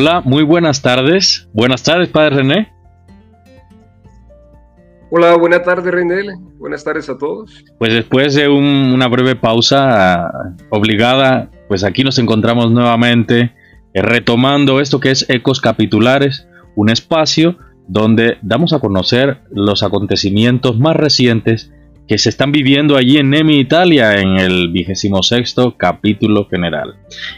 Hola, muy buenas tardes. Buenas tardes, Padre René. Hola, buenas tardes, René. Buenas tardes a todos. Pues después de una breve pausa obligada, pues aquí nos encontramos nuevamente eh, retomando esto que es Ecos Capitulares, un espacio donde damos a conocer los acontecimientos más recientes que se están viviendo allí en Nemi, Italia, en el vigésimo sexto capítulo general.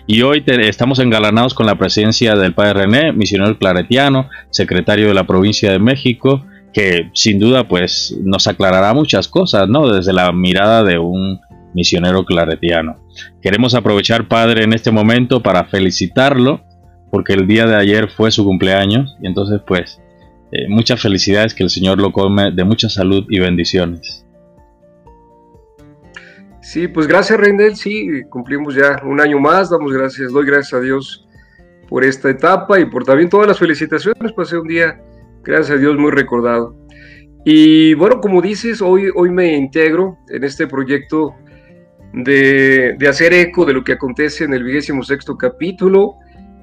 Y hoy estamos engalanados con la presencia del Padre René, misionero claretiano, secretario de la provincia de México, que sin duda pues nos aclarará muchas cosas, ¿no? Desde la mirada de un misionero claretiano. Queremos aprovechar, Padre, en este momento para felicitarlo, porque el día de ayer fue su cumpleaños, y entonces pues eh, muchas felicidades, que el Señor lo come de mucha salud y bendiciones. Sí, pues gracias Reindel, sí, cumplimos ya un año más, damos gracias, doy gracias a Dios por esta etapa y por también todas las felicitaciones, pasé un día, gracias a Dios, muy recordado. Y bueno, como dices, hoy, hoy me integro en este proyecto de, de hacer eco de lo que acontece en el vigésimo sexto capítulo.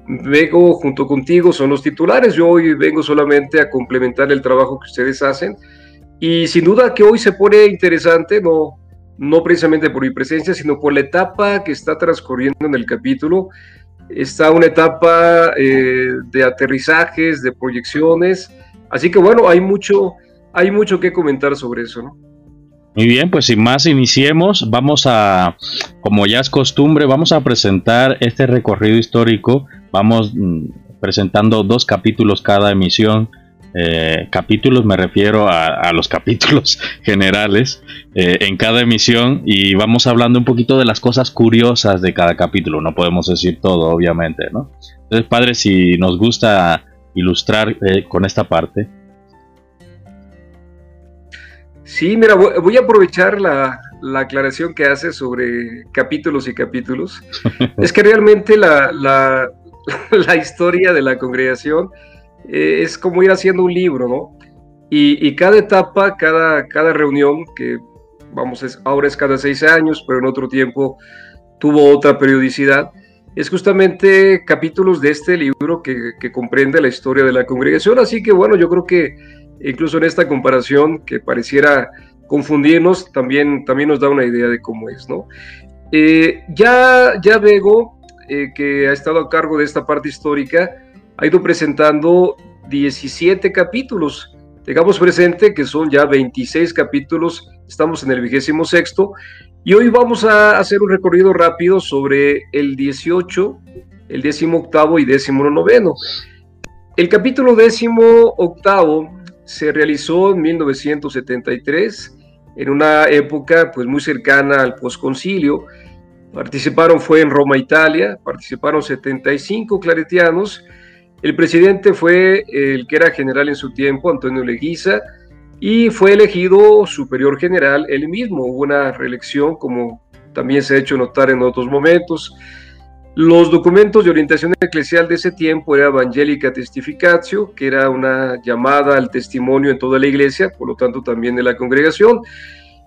Vengo junto contigo, son los titulares, yo hoy vengo solamente a complementar el trabajo que ustedes hacen. Y sin duda que hoy se pone interesante, no, no precisamente por mi presencia, sino por la etapa que está transcurriendo en el capítulo. Está una etapa eh, de aterrizajes, de proyecciones, así que bueno, hay mucho, hay mucho que comentar sobre eso. Muy bien, pues sin más iniciemos, vamos a, como ya es costumbre, vamos a presentar este recorrido histórico, vamos mm, presentando dos capítulos cada emisión eh, capítulos, me refiero a, los capítulos generales eh, en cada emisión y vamos hablando un poquito de las cosas curiosas de cada capítulo, no podemos decir todo, obviamente, ¿no? Entonces, padre, si nos gusta ilustrar eh, con esta parte. Sí, mira, voy a aprovechar la, aclaración que hace sobre capítulos y capítulos. es que realmente la, la historia de la congregación eh, es como ir haciendo un libro, ¿no? Y, cada etapa, cada, cada reunión, que vamos, ahora es cada seis años, pero en otro tiempo tuvo otra periodicidad, es justamente capítulos de este libro que, comprende la historia de la congregación. Así que bueno, yo creo que incluso en esta comparación que pareciera confundirnos, también, también nos da una idea de cómo es, ¿no? Eh, ya, ya Vego, eh, que ha estado a cargo de esta parte histórica, ha ido presentando 17 capítulos. Tengamos presente que son ya 26 capítulos, estamos en el vigésimo sexto, y hoy vamos a hacer un recorrido rápido sobre el 18, el 18 y 19. El capítulo 18 se realizó en 1973, en una época pues muy cercana al posconcilio. Participaron fue en Roma, Italia, participaron 75 claretianos el presidente fue el que era general en su tiempo, Antonio Leguiza, y fue elegido superior general él mismo. Hubo una reelección, como también se ha hecho notar en otros momentos. Los documentos de orientación eclesial de ese tiempo era Evangelica Testificatio, que era una llamada al testimonio en toda la iglesia, por lo tanto también de la congregación.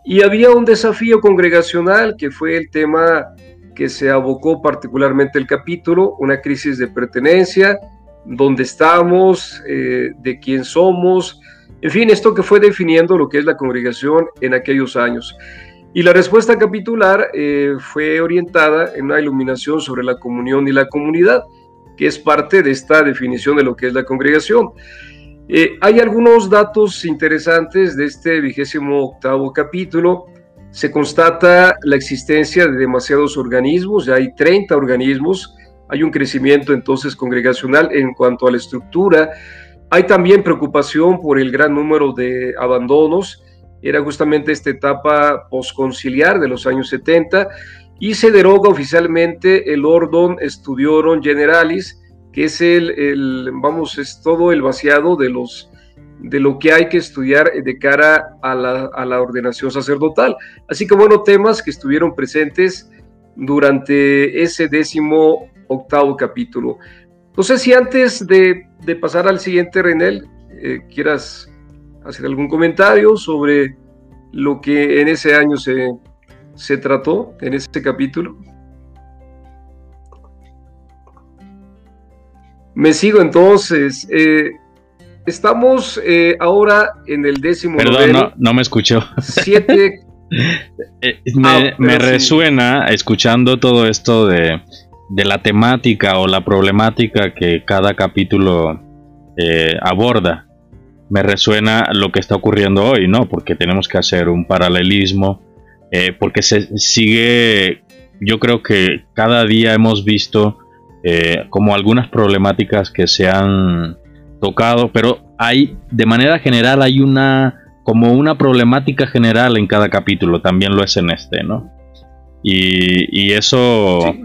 Y había un desafío congregacional, que fue el tema que se abocó particularmente el capítulo, una crisis de pertenencia, dónde estamos, eh, de quién somos, en fin, esto que fue definiendo lo que es la congregación en aquellos años. Y la respuesta capitular eh, fue orientada en una iluminación sobre la comunión y la comunidad, que es parte de esta definición de lo que es la congregación. Eh, hay algunos datos interesantes de este vigésimo octavo capítulo. Se constata la existencia de demasiados organismos, ya hay 30 organismos, hay un crecimiento entonces congregacional en cuanto a la estructura. Hay también preocupación por el gran número de abandonos. Era justamente esta etapa posconciliar de los años 70 y se deroga oficialmente el Ordon Studiorum Generalis, que es el, vamos, es todo el vaciado de los de lo que hay que estudiar de cara a la, a la ordenación sacerdotal. Así que bueno, temas que estuvieron presentes durante ese décimo octavo capítulo. No sé si antes de, pasar al siguiente, Renel, eh, quieras hacer algún comentario sobre lo que en ese año se, se trató, en ese capítulo. Me sigo entonces. Eh, estamos eh, ahora en el décimo. Perdón, no, me escuchó. Siete. Eh, me, ah, resuena escuchando todo esto de, la temática o la problemática que cada capítulo aborda. Me resuena lo que está ocurriendo hoy, ¿no? Porque tenemos que hacer un paralelismo. porque se sigue. Yo creo que cada día hemos visto eh, como algunas problemáticas que se han tocado, pero hay, de manera general, hay una, como una problemática general en cada capítulo, también lo es en este, ¿no? Y, eso,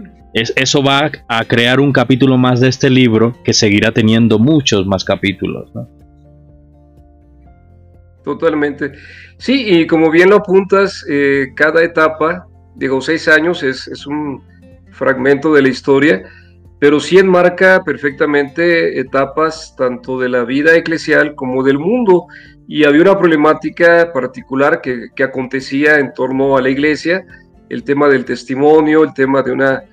es, eso va a crear un capítulo más de este libro que seguirá teniendo muchos más capítulos, ¿no? Totalmente. Sí, y como bien lo apuntas, eh, cada etapa, digo, seis años es, es un fragmento de la historia pero sí enmarca perfectamente etapas tanto de la vida eclesial como del mundo. Y había una problemática particular que, acontecía en torno a la iglesia, el tema del testimonio, el tema de una,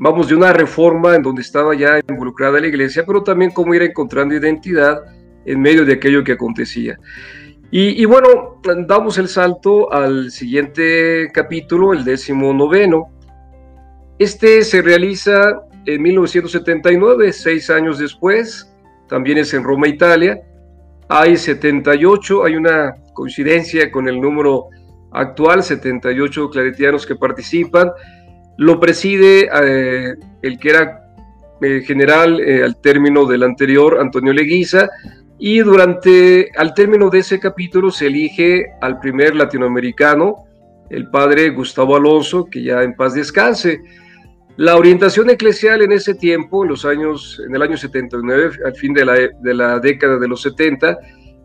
vamos, de una reforma en donde estaba ya involucrada la iglesia, pero también cómo ir encontrando identidad en medio de aquello que acontecía. Y, y bueno, damos el salto al siguiente capítulo, el décimo noveno. Este se realiza en 1979, seis años después, también es en Roma, Italia. Hay 78, hay una coincidencia con el número actual, 78 claretianos que participan. Lo preside eh, el que era eh, general eh, al término del anterior, Antonio Leguiza, y durante, al término de ese capítulo se elige al primer latinoamericano, el padre Gustavo Alonso, que ya en paz descanse. La orientación eclesial en ese tiempo, en los años, en el año 79, al fin de la, de la década de los 70,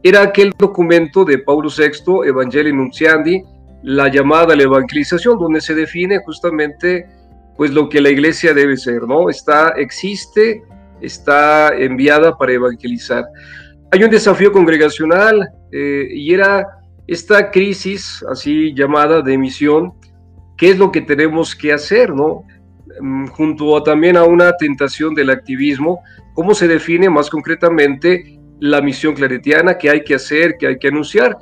era aquel documento de Paulo VI, Evangelii Nunciandi, la llamada la evangelización, donde se define justamente pues lo que la iglesia debe ser, ¿no? Está, existe, está enviada para evangelizar. Hay un desafío congregacional eh, y era esta crisis así llamada de misión, ¿qué es lo que tenemos que hacer, no? Mm, junto también a una tentación del activismo, cómo se define más concretamente la misión claretiana que hay que hacer, que hay que anunciar.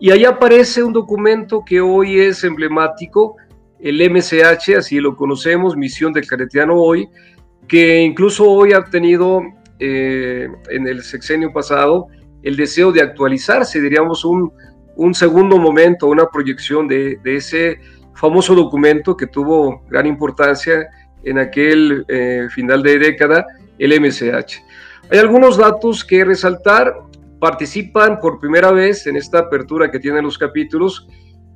Y ahí aparece un documento que hoy es emblemático, el MCH, así lo conocemos, Misión del Claretiano Hoy, que incluso hoy ha tenido eh, en el sexenio pasado el deseo de actualizarse, diríamos un, un segundo momento, una proyección de, de ese famoso documento que tuvo gran importancia en aquel eh, final de década, el MCH. Hay algunos datos que resaltar. Participan por primera vez en esta apertura que tienen los capítulos,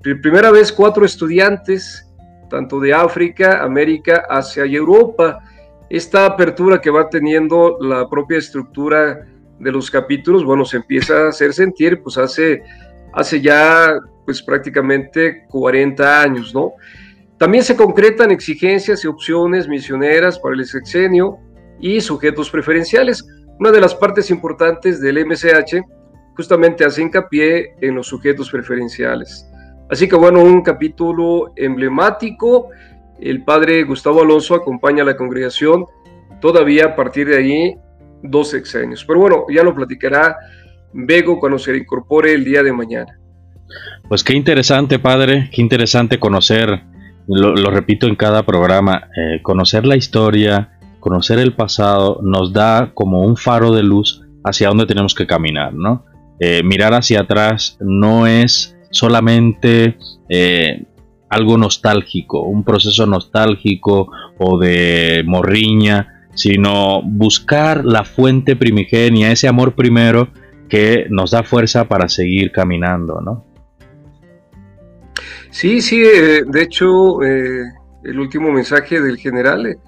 por primera vez cuatro estudiantes, tanto de África, América, Asia y Europa. Esta apertura que va teniendo la propia estructura de los capítulos, bueno, se empieza a hacer sentir, pues hace, hace ya pues prácticamente 40 años, ¿no? También se concretan exigencias y opciones misioneras para el sexenio y sujetos preferenciales. Una de las partes importantes del MCH justamente hace hincapié en los sujetos preferenciales. Así que bueno, un capítulo emblemático. El padre Gustavo Alonso acompaña a la congregación todavía a partir de ahí dos sexenios. Pero bueno, ya lo platicará Bego cuando se incorpore el día de mañana. Pues qué interesante, padre, qué interesante conocer, lo, repito en cada programa, eh, conocer la historia, conocer el pasado, nos da como un faro de luz hacia dónde tenemos que caminar, ¿no? Eh, mirar hacia atrás no es solamente eh, algo nostálgico, un proceso nostálgico o de morriña, sino buscar la fuente primigenia, ese amor primero que nos da fuerza para seguir caminando, ¿no? Sí, sí, eh, de hecho, el último mensaje del general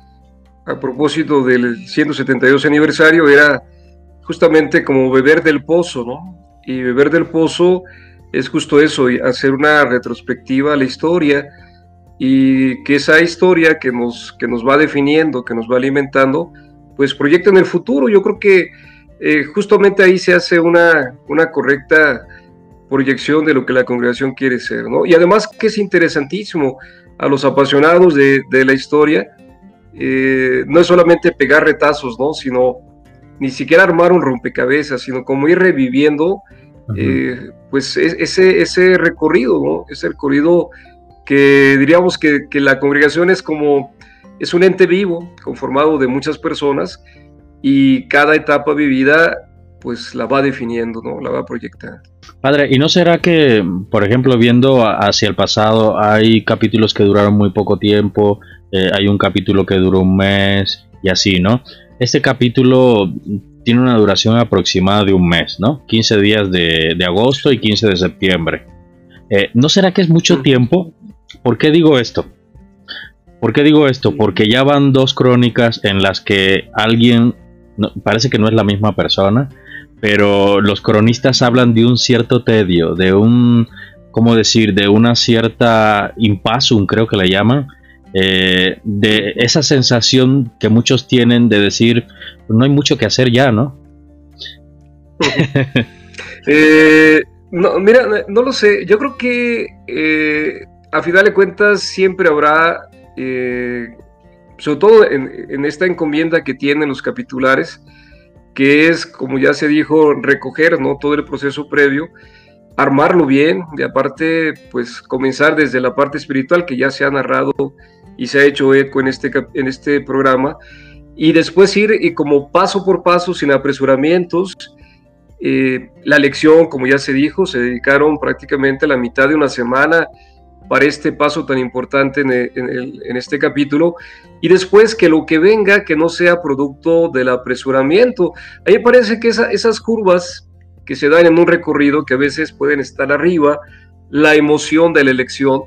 a propósito del 172 aniversario era justamente como beber del pozo, ¿no? Y beber del pozo es justo eso, hacer una retrospectiva a la historia y que esa historia que nos, que nos va definiendo, que nos va alimentando, pues proyecta en el futuro. Yo creo que justamente ahí se hace una, una correcta proyección de lo que la congregación quiere ser, ¿no? Y además que es interesantísimo a los apasionados de, la historia, eh, no es solamente pegar retazos, ¿no? Sino ni siquiera armar un rompecabezas, sino como ir reviviendo eh, pues ese, ese recorrido, ¿no? Ese recorrido que diríamos que, que, la congregación es como, es un ente vivo, conformado de muchas personas, y cada etapa vivida pues la va definiendo, ¿no? La va proyectando. Padre, ¿y no será que, por ejemplo, viendo hacia el pasado, hay capítulos que duraron muy poco tiempo, eh, hay un capítulo que duró un mes y así, ¿no? Este capítulo tiene una duración aproximada de un mes, ¿no? 15 días de, agosto y 15 de septiembre. Eh, ¿No será que es mucho tiempo? ¿Por qué digo esto? ¿Por qué digo esto? Porque ya van dos crónicas en las que alguien, parece que no es la misma persona, pero los cronistas hablan de un cierto tedio, de un, ¿cómo decir?, de una cierta impasum, creo que le llaman, eh, de esa sensación que muchos tienen de decir, no hay mucho que hacer ya, ¿no? Eh, no mira, no lo sé, yo creo que eh, a final de cuentas siempre habrá, sobre todo en, esta encomienda que tienen los capitulares, que es, como ya se dijo, recoger ¿no? todo el proceso previo, armarlo bien, y aparte, pues comenzar desde la parte espiritual que ya se ha narrado y se ha hecho eco en este, en este programa, y después ir y como paso por paso, sin apresuramientos, eh, la lección, como ya se dijo, se dedicaron prácticamente la mitad de una semana para este paso tan importante en, este capítulo y después que lo que venga que no sea producto del apresuramiento. A mí me parece que esas curvas que se dan en un recorrido que a veces pueden estar arriba, la emoción de la elección,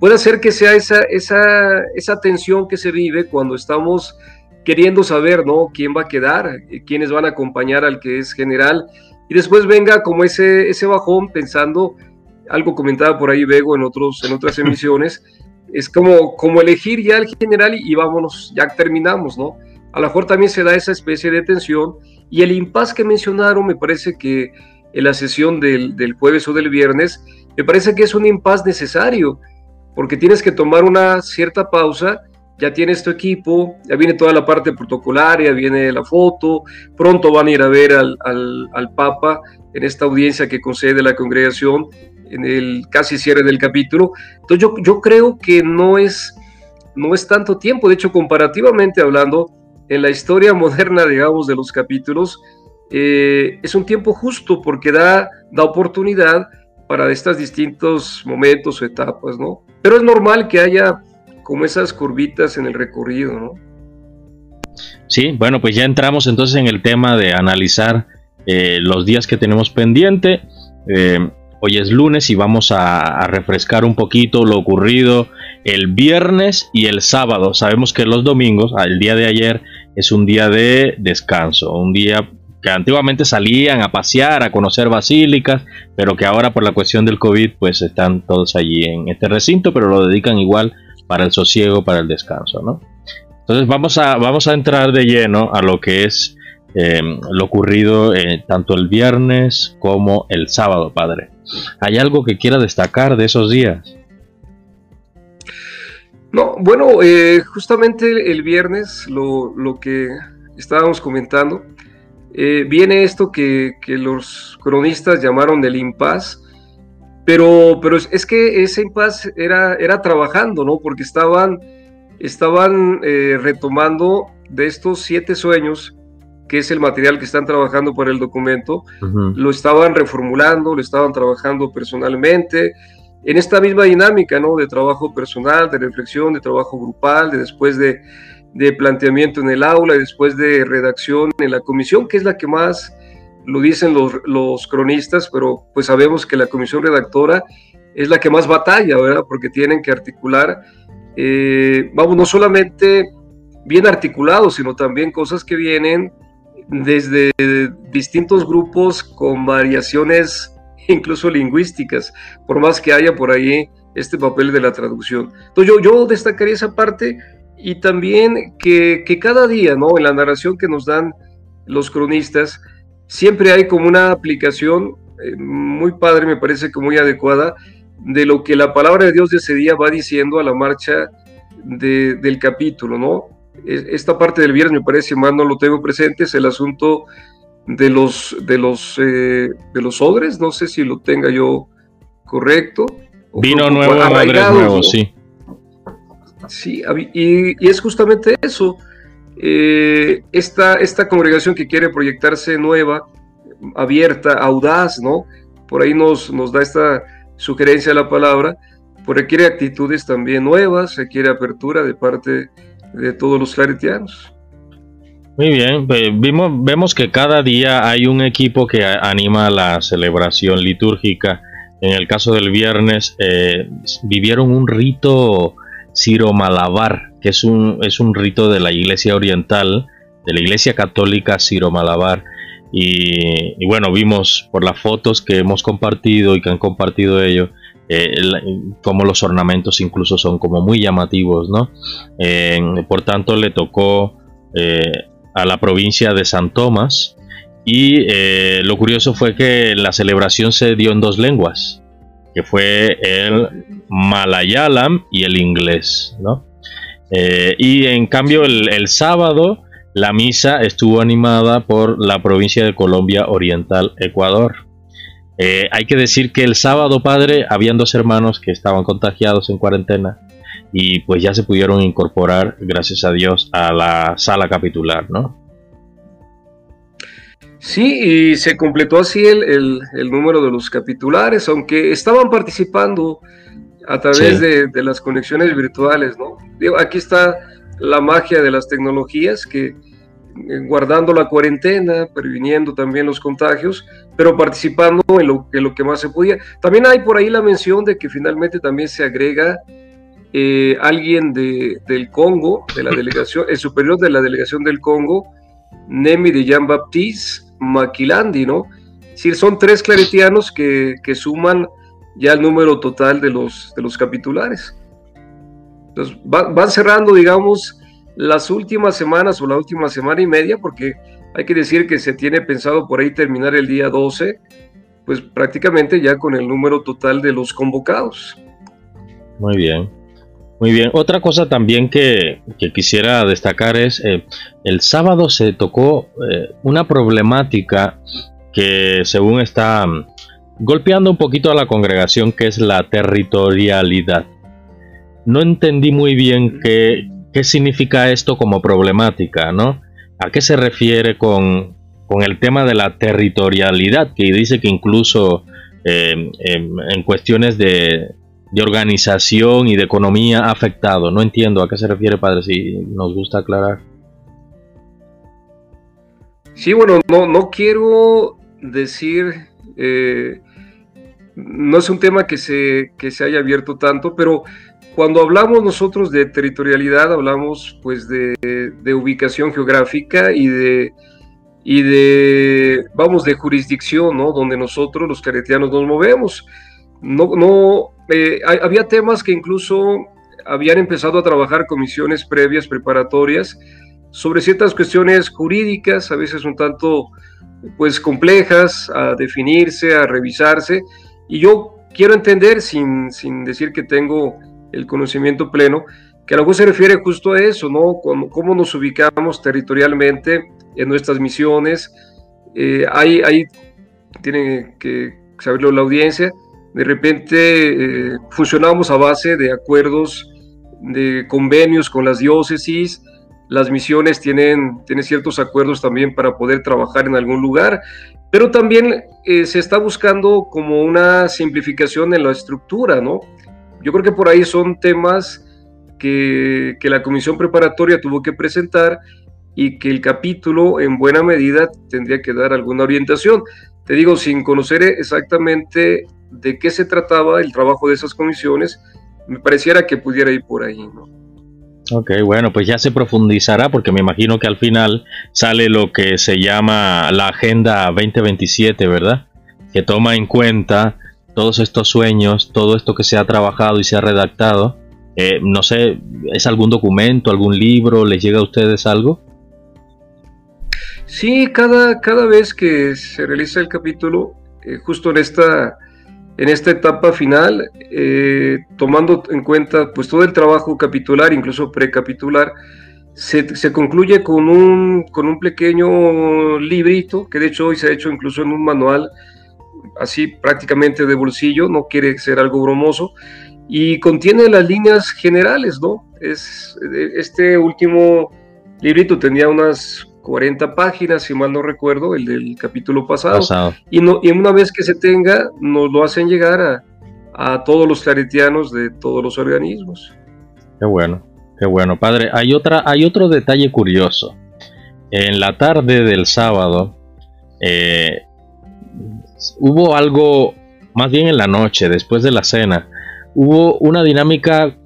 puede hacer que sea esa, esa, esa tensión que se vive cuando estamos queriendo saber, ¿no? ¿Quién va a quedar? ¿Quiénes van a acompañar al que es general? Y después venga como ese, ese bajón pensando algo comentaba por ahí Bego en, otros, en otras emisiones, es como, como elegir ya el general y, vámonos, ya terminamos, ¿no? A lo mejor también se da esa especie de tensión y el impas que mencionaron me parece que en la sesión del, del jueves o del viernes, me parece que es un impas necesario, porque tienes que tomar una cierta pausa, ya tienes tu equipo, ya viene toda la parte protocolaria, viene la foto, pronto van a ir a ver al, al, al Papa en esta audiencia que concede la congregación en el casi cierre del capítulo. Entonces yo, yo creo que no es, no es tanto tiempo, de hecho comparativamente hablando, en la historia moderna, digamos, de los capítulos, eh, es un tiempo justo porque da, da oportunidad para estos distintos momentos o etapas, ¿no? Pero es normal que haya como esas curvitas en el recorrido, ¿no? Sí, bueno, pues ya entramos entonces en el tema de analizar eh, los días que tenemos pendiente. Eh, Hoy es lunes y vamos a, refrescar un poquito lo ocurrido el viernes y el sábado. Sabemos que los domingos, el día de ayer, es un día de descanso, un día que antiguamente salían a pasear, a conocer basílicas, pero que ahora por la cuestión del COVID pues están todos allí en este recinto, pero lo dedican igual para el sosiego, para el descanso, ¿no? Entonces vamos a, vamos a entrar de lleno a lo que es eh, lo ocurrido eh, tanto el viernes como el sábado, Padre. ¿Hay algo que quiera destacar de esos días? No, bueno, eh, justamente el viernes lo, que estábamos comentando, viene esto que, los cronistas llamaron del impas, pero, pero es, que ese impas era, era trabajando, ¿no? Porque estaban, estaban retomando de estos siete sueños que es el material que están trabajando para el documento, lo estaban reformulando, lo estaban trabajando personalmente, en esta misma dinámica, ¿no? De trabajo personal, de reflexión, de trabajo grupal, de después de, de planteamiento en el aula y después de redacción en la comisión, que es la que más lo dicen los, los cronistas, pero pues sabemos que la comisión redactora es la que más batalla, ¿verdad? Porque tienen que articular, eh, vamos, no solamente bien articulados, sino también cosas que vienen desde distintos grupos con variaciones incluso lingüísticas, por más que haya por ahí este papel de la traducción. Entonces yo, destacaría esa parte y también que, cada día, ¿no? En la narración que nos dan los cronistas, siempre hay como una aplicación eh, muy padre, me parece que muy adecuada, de lo que la palabra de Dios de ese día va diciendo a la marcha de, del capítulo, ¿no? Esta parte del viernes me parece más no lo tengo presente, es el asunto de los de los eh, de los odres, no sé si lo tenga yo correcto. Vino nuevo, odres nuevo, sí. Sí, y, es justamente eso. Eh, esta, esta congregación que quiere proyectarse nueva, abierta, audaz, ¿no? Por ahí nos, nos da esta sugerencia la palabra, pues requiere actitudes también nuevas, requiere apertura de parte de todos los claretianos. Muy bien, vimos, vemos que cada día hay un equipo que anima la celebración litúrgica. En el caso del viernes, eh, vivieron un rito Ciro-Malabar, que es un, es un rito de la Iglesia Oriental, de la Iglesia Católica Ciro-Malabar. Y, bueno, vimos por las fotos que hemos compartido y que han compartido ellos, eh, como los ornamentos incluso son como muy llamativos, ¿no? Eh, por tanto, le tocó eh, a la provincia de San Tomás y lo curioso fue que la celebración se dio en dos lenguas que fue el malayalam y el inglés, ¿no? Eh, y en cambio el, sábado la misa estuvo animada por la provincia de Colombia Oriental, Ecuador. Eh, hay que decir que el sábado, padre, habían dos hermanos que estaban contagiados en cuarentena y pues ya se pudieron incorporar, gracias a Dios, a la sala capitular, ¿no? Sí, y se completó así el, número de los capitulares, aunque estaban participando a través de, las conexiones virtuales, ¿no? aquí está la magia de las tecnologías que guardando la cuarentena, previniendo también los contagios, pero participando en lo, lo que más se podía. También hay por ahí la mención de que finalmente también se agrega eh, alguien de, del Congo, de la delegación, el superior de la delegación del Congo, Nemi de Jean Baptiste, Maquilandi, ¿no? Es decir, son tres claretianos que, suman ya el número total de los, de los capitulares. Entonces, van cerrando, digamos, las últimas semanas o la última semana y media, porque hay que decir que se tiene pensado por ahí terminar el día 12, pues prácticamente ya con el número total de los convocados. Muy bien. Muy bien, otra cosa también que, quisiera destacar es, eh, el sábado se tocó eh, una problemática que según está mm, golpeando un poquito a la congregación, que es la territorialidad. No entendí muy bien qué, qué significa esto como problemática, ¿no? ¿A qué se refiere con, el tema de la territorialidad? Que dice que incluso eh, en cuestiones de, de organización y de economía afectado. No entiendo a qué se refiere, padre, si nos gusta aclarar. Sí, bueno, no, no quiero decir, eh, no es un tema que se, que se haya abierto tanto, pero cuando hablamos nosotros de territorialidad, hablamos pues de, de ubicación geográfica y de, y de, vamos, de jurisdicción, ¿no? Donde nosotros los caretianos nos movemos. No, no, eh, había temas que incluso habían empezado a trabajar comisiones previas, preparatorias, sobre ciertas cuestiones jurídicas, a veces un tanto pues complejas a definirse, a revisarse, y yo quiero entender, sin, sin decir que tengo el conocimiento pleno, que a lo mejor se refiere justo a eso, ¿no? Cómo, nos ubicamos territorialmente en nuestras misiones. Eh, hay, hay, tiene que saberlo la audiencia, de repente eh, funcionamos a base de acuerdos, de convenios con las diócesis, las misiones tienen, tienen ciertos acuerdos también para poder trabajar en algún lugar, pero también eh, se está buscando como una simplificación en la estructura, ¿no? Yo creo que por ahí son temas que, que la comisión preparatoria tuvo que presentar y que el capítulo en buena medida tendría que dar alguna orientación. Te digo, sin conocer exactamente de qué se trataba el trabajo de esas comisiones, me pareciera que pudiera ir por ahí, ¿no? Ok, bueno, pues ya se profundizará porque me imagino que al final sale lo que se llama la Agenda 2027, ¿verdad? Que toma en cuenta todos estos sueños, todo esto que se ha trabajado y se ha redactado. Eh, no sé, ¿es algún documento, algún libro? ¿Les llega a ustedes algo? Sí, cada, cada vez que se realiza el capítulo, eh, justo en esta en esta etapa final, eh, tomando en cuenta pues todo el trabajo capitular, incluso precapitular, se, concluye con un, con un pequeño librito, que de hecho hoy se ha hecho incluso en un manual, así prácticamente de bolsillo, no quiere ser algo bromoso, y contiene las líneas generales, ¿no? Es, este último librito tenía unas 40 páginas, si mal no recuerdo, el del capítulo pasado. Y, no, y una vez que se tenga, nos lo hacen llegar a, a todos los claretianos de todos los organismos. Qué bueno. Qué bueno, padre. Hay, otra, hay otro detalle curioso. En la tarde del sábado eh, hubo algo, más bien en la noche, después de la cena, hubo una dinámica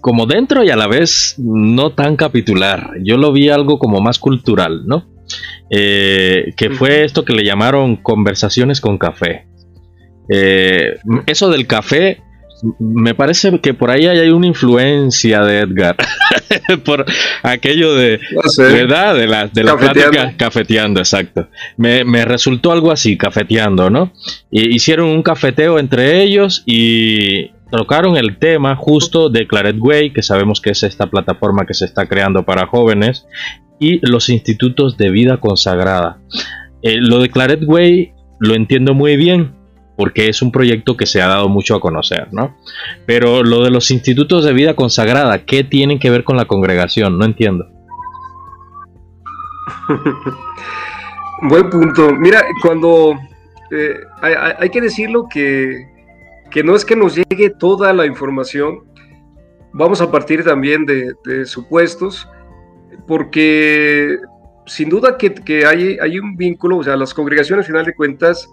como dentro y a la vez no tan capitular. Yo lo vi algo como más cultural, ¿no? Eh, que fue esto que le llamaron conversaciones con café. Eh, eso del café me parece que por ahí hay una influencia de Edgar. por aquello de, ¿verdad? De la, de la plática cafeteando, exacto. Me, resultó algo así, cafeteando, ¿no? Y hicieron un cafeteo entre ellos y tocaron el tema justo de Claret Way, que sabemos que es esta plataforma que se está creando para jóvenes, y los institutos de vida consagrada. Eh, lo de Claret Way lo entiendo muy bien, porque es un proyecto que se ha dado mucho a conocer, ¿no? Pero lo de los institutos de vida consagrada, ¿qué tienen que ver con la congregación? No entiendo. Buen punto. Mira, cuando eh, hay, que decirlo que, que, no es que nos llegue toda la información, vamos a partir también de, supuestos, porque sin duda que, que, hay, hay un vínculo, o sea, las congregaciones, al final de cuentas,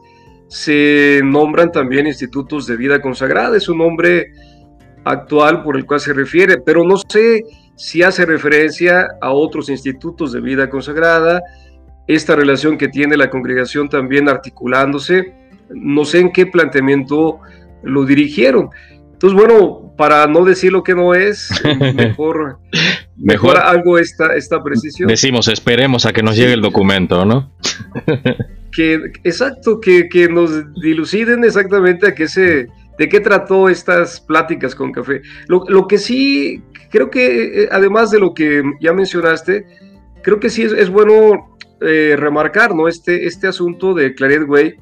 se nombran también institutos de vida consagrada, es un nombre actual por el cual se refiere, pero no sé si hace referencia a otros institutos de vida consagrada, esta relación que tiene la congregación también articulándose, no sé en qué planteamiento lo dirigieron. Entonces, bueno, para no decir lo que no es, mejor, mejor, algo esta, esta precisión. Decimos, esperemos a que nos llegue el documento, ¿no? que, exacto, que, que, nos diluciden exactamente a qué se, de qué trató estas pláticas con café. Lo, lo que sí, creo que, eh, además de lo que ya mencionaste, creo que sí es, es bueno eh, remarcar, ¿no? Este, este asunto de Claret Way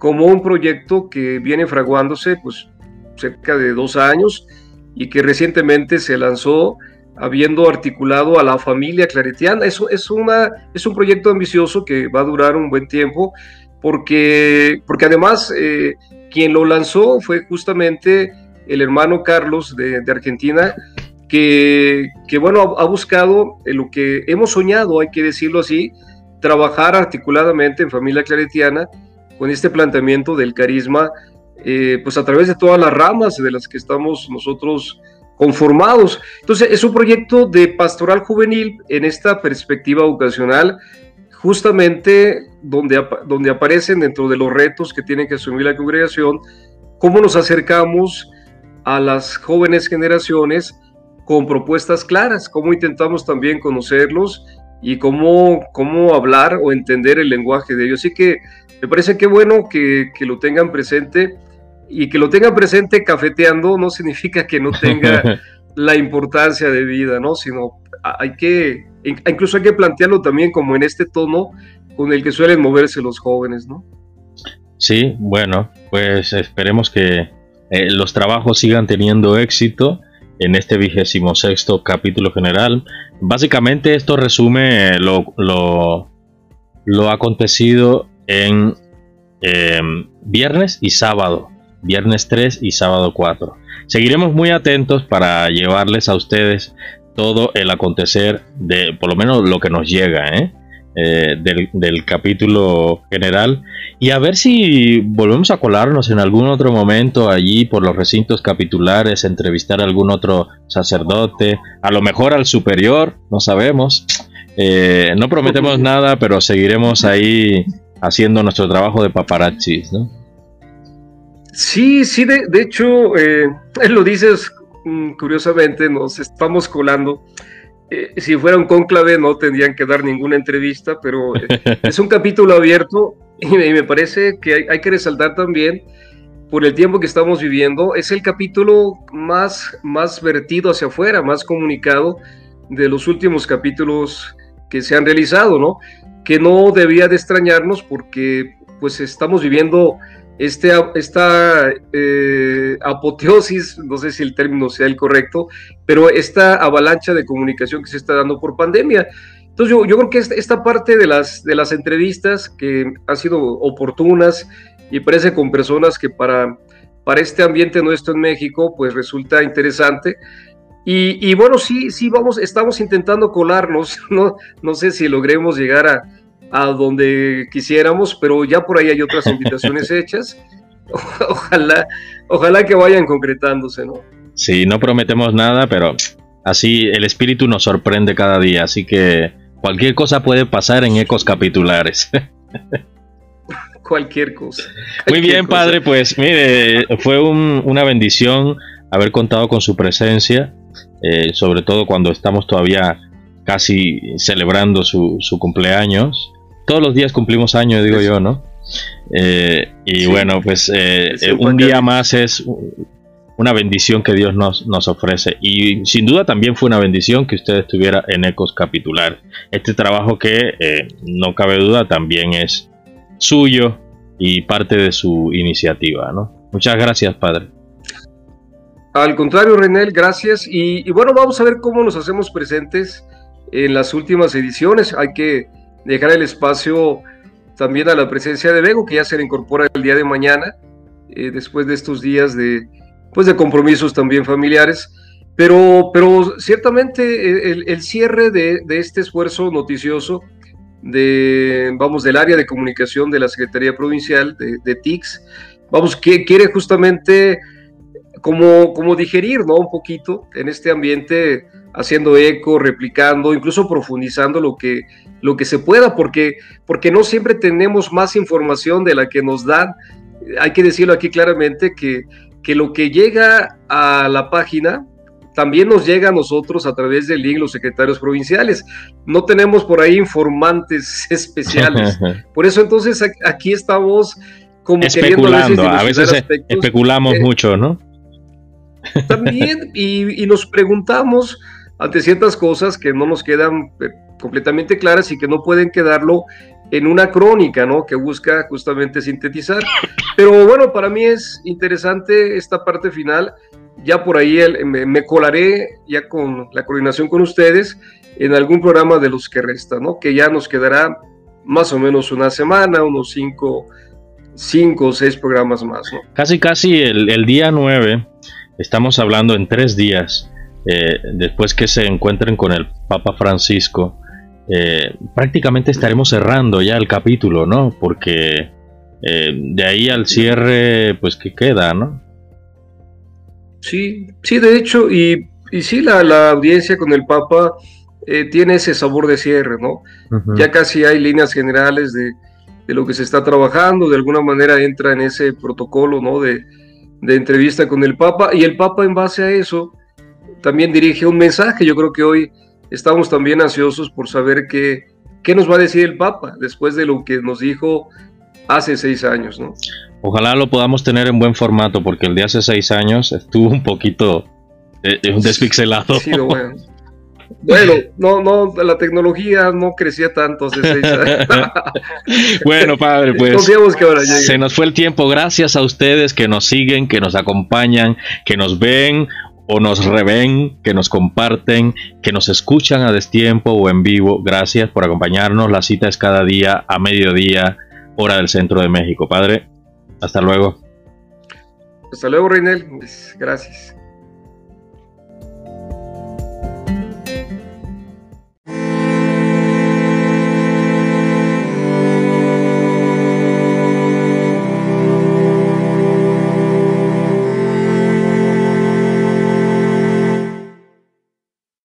como un proyecto que viene fraguándose, pues, cerca de dos años y que recientemente se lanzó habiendo articulado a la familia claretiana. Eso es, una, es un proyecto ambicioso que va a durar un buen tiempo, porque, porque además eh, quien lo lanzó fue justamente el hermano Carlos de, Argentina, que, que bueno, ha, buscado lo que hemos soñado, hay que decirlo así, trabajar articuladamente en familia claretiana con este planteamiento del carisma, eh, pues a través de todas las ramas de las que estamos nosotros conformados. Entonces, es un proyecto de pastoral juvenil en esta perspectiva vocacional, justamente donde, donde aparecen dentro de los retos que tiene que asumir la congregación, cómo nos acercamos a las jóvenes generaciones con propuestas claras, cómo intentamos también conocerlos y cómo, cómo hablar o entender el lenguaje de ellos. Así que me parece que bueno que, que lo tengan presente y que lo tengan presente cafeteando no significa que no tenga la importancia de vida, ¿no? Sino hay que, incluso hay que plantearlo también como en este tono con el que suelen moverse los jóvenes, ¿no? Sí, bueno, pues esperemos que eh, los trabajos sigan teniendo éxito en este vigésimo sexto capítulo general. Básicamente esto resume lo, lo, lo acontecido en eh, viernes y sábado viernes 3 y sábado 4. Seguiremos muy atentos para llevarles a ustedes todo el acontecer de, por lo menos lo que nos llega, ¿eh? Eh, del, capítulo general y a ver si volvemos a colarnos en algún otro momento allí por los recintos capitulares, entrevistar a algún otro sacerdote, a lo mejor al superior, no sabemos. Eh, no prometemos nada, pero seguiremos ahí haciendo nuestro trabajo de paparazzis, ¿no? Sí, sí, de, hecho, eh, lo dices mm, curiosamente, nos estamos colando. Eh, si fuera un conclave no tendrían que dar ninguna entrevista, pero eh, es un capítulo abierto y me, parece que hay, que resaltar también por el tiempo que estamos viviendo, es el capítulo más, más vertido hacia afuera, más comunicado, de los últimos capítulos que se han realizado, ¿no? Que no debía de extrañarnos porque pues estamos viviendo este, esta eh, apoteosis, no sé si el término sea el correcto, pero esta avalancha de comunicación que se está dando por pandemia. Entonces yo, yo creo que esta parte de las, de las entrevistas que han sido oportunas y parece con personas que para, para este ambiente nuestro en México pues resulta interesante. Y, y bueno, sí, sí, vamos, estamos intentando colarnos, no, no sé si logremos llegar a, a donde quisiéramos, pero ya por ahí hay otras invitaciones hechas. Ojalá, ojalá que vayan concretándose, ¿no? Sí, no prometemos nada, pero así el espíritu nos sorprende cada día, así que cualquier cosa puede pasar en ecos capitulares. cualquier cosa. Muy bien, padre, pues mire, fue una bendición haber contado con su presencia, eh, sobre todo cuando estamos todavía casi celebrando su, su cumpleaños todos los días cumplimos años, digo yo, ¿no? Eh, y bueno, pues eh, eh, un día más es una bendición que Dios nos, nos, ofrece. Y sin duda también fue una bendición que usted estuviera en Ecos Capitular. Este trabajo que no cabe duda también es suyo y parte de su iniciativa, ¿no? Muchas gracias, Padre. Al contrario, Renel, gracias. Y, y bueno, vamos a ver cómo nos hacemos presentes en las últimas ediciones. Hay que dejar el espacio también a la presencia de Bego, que ya se le incorpora el día de mañana, eh, después de estos días de, pues de compromisos también familiares. Pero, pero ciertamente el, cierre de, este esfuerzo noticioso de, vamos, del área de comunicación de la Secretaría Provincial de, de TICS, vamos, que quiere justamente como, como digerir, ¿no? Un poquito en este ambiente, haciendo eco, replicando, incluso profundizando lo que, lo que se pueda, porque, porque no siempre tenemos más información de la que nos dan. Hay que decirlo aquí claramente que, que lo que llega a la página también nos llega a nosotros a través del link los secretarios provinciales. No tenemos por ahí informantes especiales. Por eso entonces aquí estamos como especulando. a veces, especulamos eh, mucho, ¿no? También, y, y, nos preguntamos ante ciertas cosas que no nos quedan eh, completamente claras y que no pueden quedarlo en una crónica, ¿no? Que busca justamente sintetizar. Pero bueno, para mí es interesante esta parte final. Ya por ahí me, colaré ya con la coordinación con ustedes en algún programa de los que restan, ¿no? Que ya nos quedará más o menos una semana, unos cinco, cinco o seis programas más. Casi, casi el, día 9 Estamos hablando en tres días, eh, después que se encuentren con el Papa Francisco, eh, prácticamente estaremos cerrando ya el capítulo, ¿no? Porque eh, de ahí al cierre, pues que queda, ¿no? Sí, sí, de hecho, y, y sí, la, audiencia con el Papa tiene ese sabor de cierre, ¿no? Ya casi hay líneas generales de, de, lo que se está trabajando, de alguna manera entra en ese protocolo, ¿no? De, de entrevista con el Papa y el Papa en base a eso también dirige un mensaje. Yo creo que hoy estamos también ansiosos por saber qué, qué nos va a decir el Papa después de lo que nos dijo hace seis años. ¿no? Ojalá lo podamos tener en buen formato porque el de hace seis años estuvo un poquito eh, despixelado. Sí, bueno. Bueno, no, no, la tecnología no crecía tanto hace seis años. bueno, padre, pues se nos fue el tiempo. Gracias a ustedes que nos siguen, que nos acompañan, que nos ven o nos reven, que nos comparten, que nos escuchan a destiempo o en vivo. Gracias por acompañarnos. La cita es cada día a mediodía, hora del centro de México. Padre, hasta luego. Hasta luego, Reinel. Gracias.